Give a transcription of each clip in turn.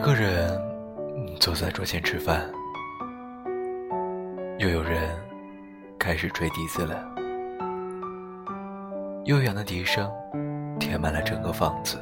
一个人坐在桌前吃饭，又有人开始吹笛子了。悠扬的笛声填满了整个房子，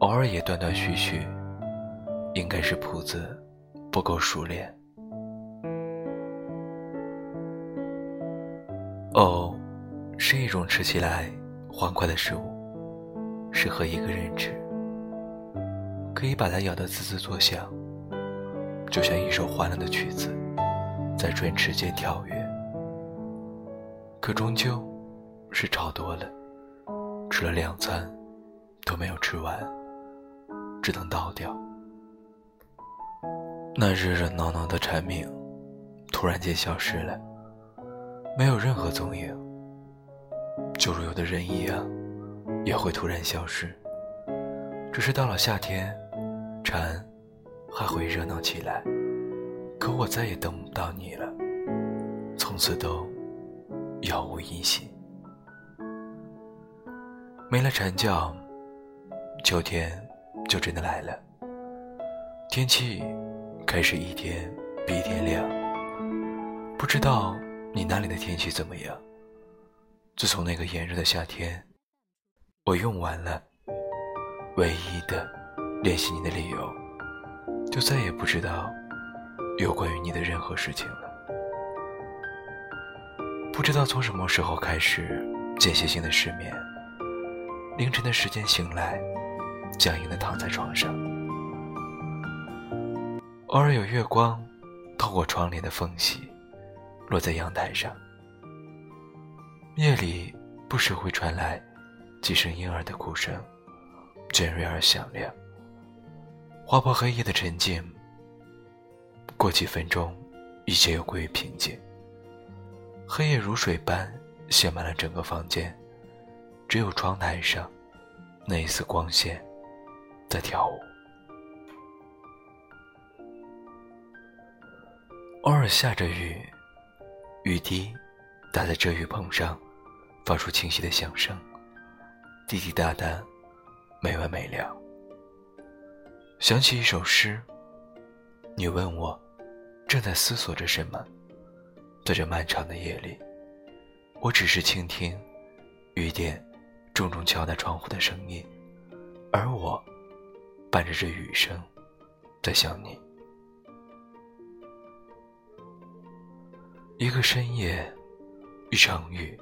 偶尔也断断续续，应该是谱子不够熟练。藕是一种吃起来欢快的食物，适合一个人吃。可以把它咬得滋滋作响，就像一首欢乐的曲子，在唇齿间跳跃。可终究是炒多了，吃了两餐都没有吃完，只能倒掉。那热热闹闹的蝉鸣突然间消失了，没有任何踪影，就如有的人一样，也会突然消失。只是到了夏天，蝉还会热闹起来。可我再也等不到你了，从此都杳无音信。没了蝉叫，秋天就真的来了。天气开始一天比一天亮。不知道你那里的天气怎么样？自从那个炎热的夏天，我用完了。唯一的联系你的理由，就再也不知道有关于你的任何事情了。不知道从什么时候开始，间歇性的失眠。凌晨的时间醒来，僵硬的躺在床上。偶尔有月光透过窗帘的缝隙，落在阳台上。夜里不时会传来几声婴儿的哭声。尖锐而响亮，划破黑夜的沉静。过几分钟，一切又归于平静。黑夜如水般写满了整个房间，只有窗台上那一丝光线在跳舞。偶尔下着雨，雨滴打在遮雨棚上，发出清晰的响声，滴滴答答。没完没了。想起一首诗，你问我正在思索着什么，在这漫长的夜里，我只是倾听雨点重重敲打窗户的声音，而我伴着这雨声在想你。一个深夜，一场雨，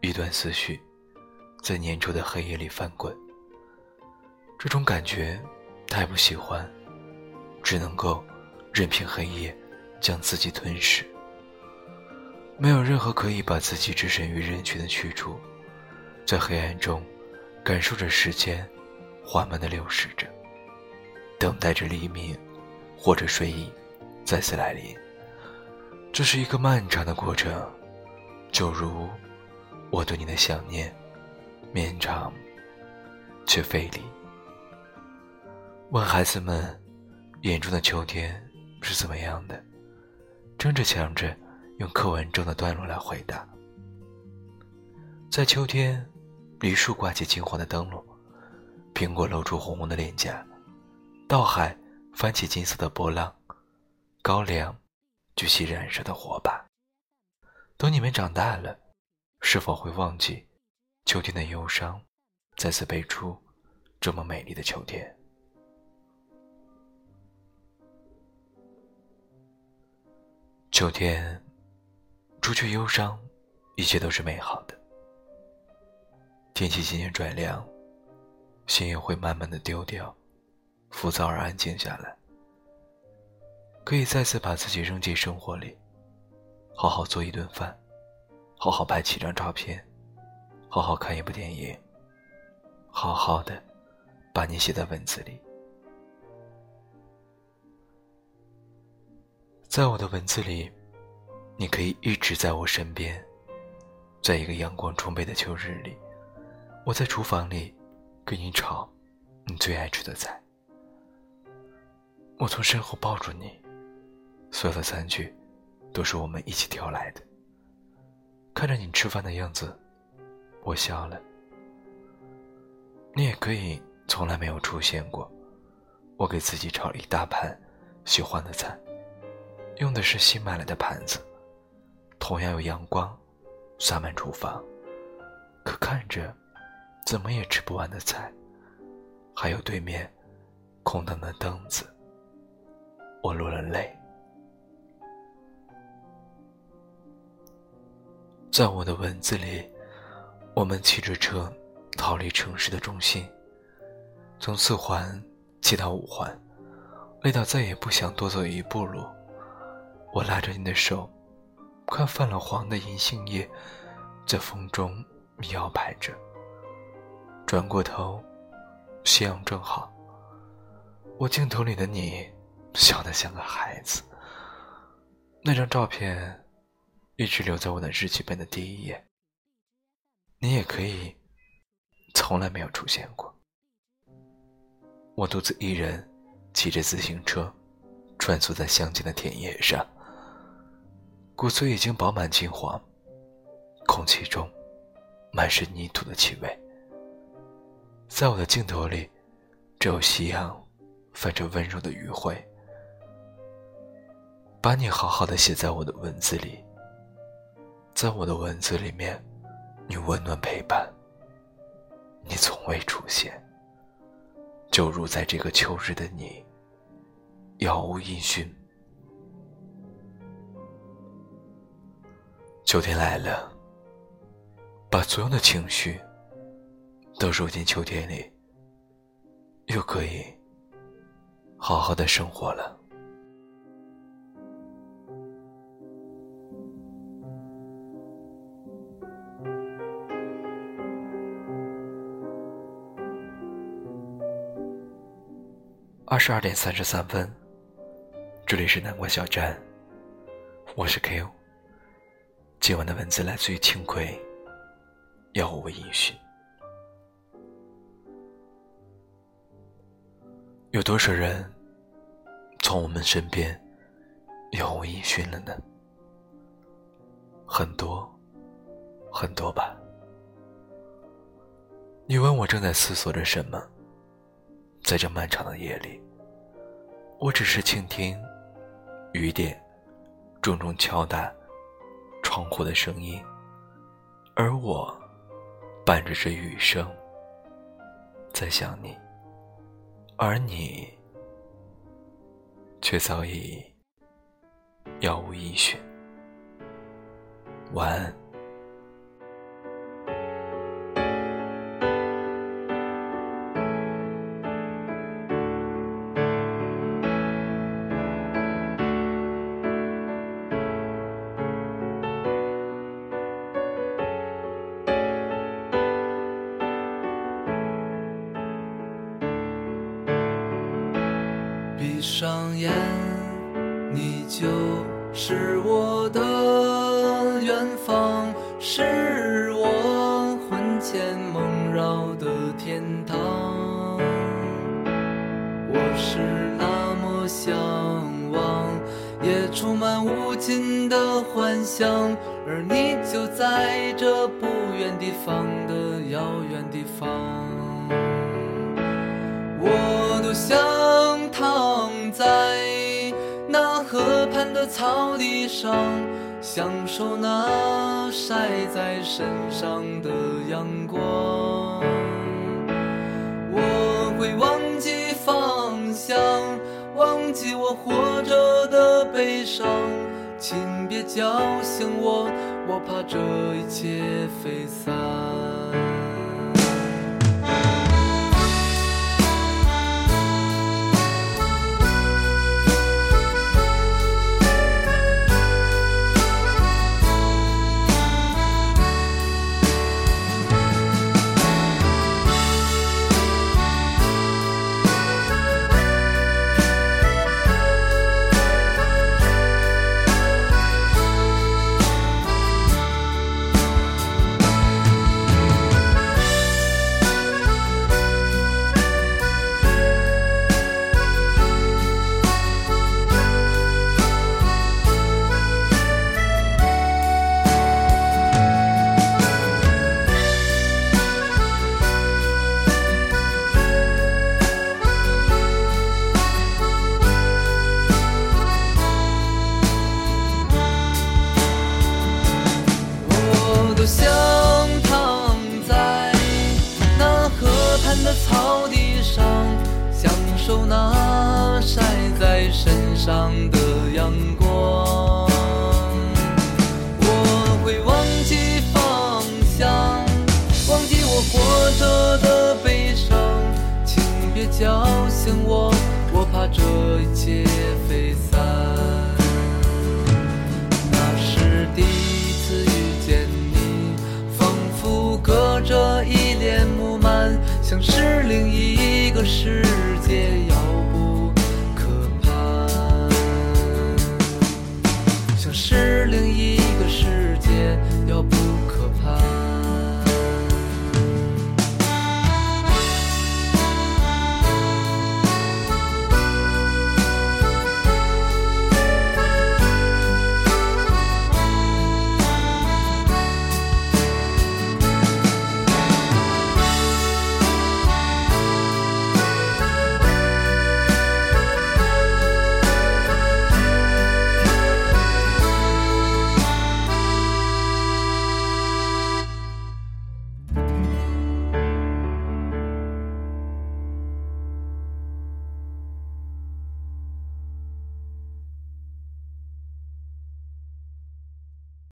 一段思绪，在粘稠的黑夜里翻滚。这种感觉太不喜欢，只能够任凭黑夜将自己吞噬。没有任何可以把自己置身于人群的去处，在黑暗中感受着时间缓慢的流逝着，等待着黎明或者睡意再次来临。这是一个漫长的过程，就如我对你的想念，绵长却费力。问孩子们眼中的秋天是怎么样的，争着抢着用课文中的段落来回答。在秋天，梨树挂起金黄的灯笼，苹果露出红红的脸颊，稻海翻起金色的波浪，高粱举起燃烧的火把。等你们长大了，是否会忘记秋天的忧伤，再次背出这么美丽的秋天？秋天，除去忧伤，一切都是美好的。天气渐渐转凉，心也会慢慢的丢掉，浮躁而安静下来。可以再次把自己扔进生活里，好好做一顿饭，好好拍几张照片，好好看一部电影，好好的把你写在文字里。在我的文字里，你可以一直在我身边。在一个阳光充沛的秋日里，我在厨房里给你炒你最爱吃的菜。我从身后抱住你，所有的餐具都是我们一起挑来的。看着你吃饭的样子，我笑了。你也可以从来没有出现过，我给自己炒了一大盘喜欢的菜，用的是新买来的盘子，同样有阳光洒满厨房，可看着怎么也吃不完的菜，还有对面空荡的凳子，我落了泪。在我的文字里，我们骑着车逃离城市的中心，从四环骑到五环，累到再也不想多走一步路。我拉着你的手，看泛了黄的银杏叶在风中摇摆着。转过头，夕阳正好。我镜头里的你，笑得像个孩子。那张照片。一直留在我的日记本的第一页。你也可以，从来没有出现过。我独自一人骑着自行车，穿梭在乡间的田野上。骨髓已经饱满金黄，空气中满是泥土的气味。在我的镜头里，只有夕阳泛着温柔的余晖。把你好好的写在我的文字里。在我的文字里面，你温暖陪伴，你从未出现，就如在这个秋日的你，杳无音讯。秋天来了，把所有的情绪都揉进秋天里，又可以好好的生活了。二十二点三十三分，这里是南瓜小站，我是 K.O。今晚的文字来自于青葵，杳无音讯。有多少人从我们身边杳无音讯了呢？很多，很多吧。你问我正在思索着什么？在这漫长的夜里，我只是倾听雨点重重敲打窗户的声音，而我伴着这雨声在想你，而你却早已杳无音讯。晚安。上眼，你就是我的远方，是我魂牵梦绕的天堂。我是那么向往，也充满无尽的幻想，而你就在这不远地方的遥远地方。的草地上，享受那晒在身上的阳光。我会忘记方向，忘记我活着的悲伤，请别叫醒我，我怕这一切飞散。晒在身上的阳光。我会忘记方向，忘记我活着的悲伤。请别叫醒我，我怕这一切飞散。那是第一次遇见你，仿佛隔着一帘幕幔，像是另一个世界。sure.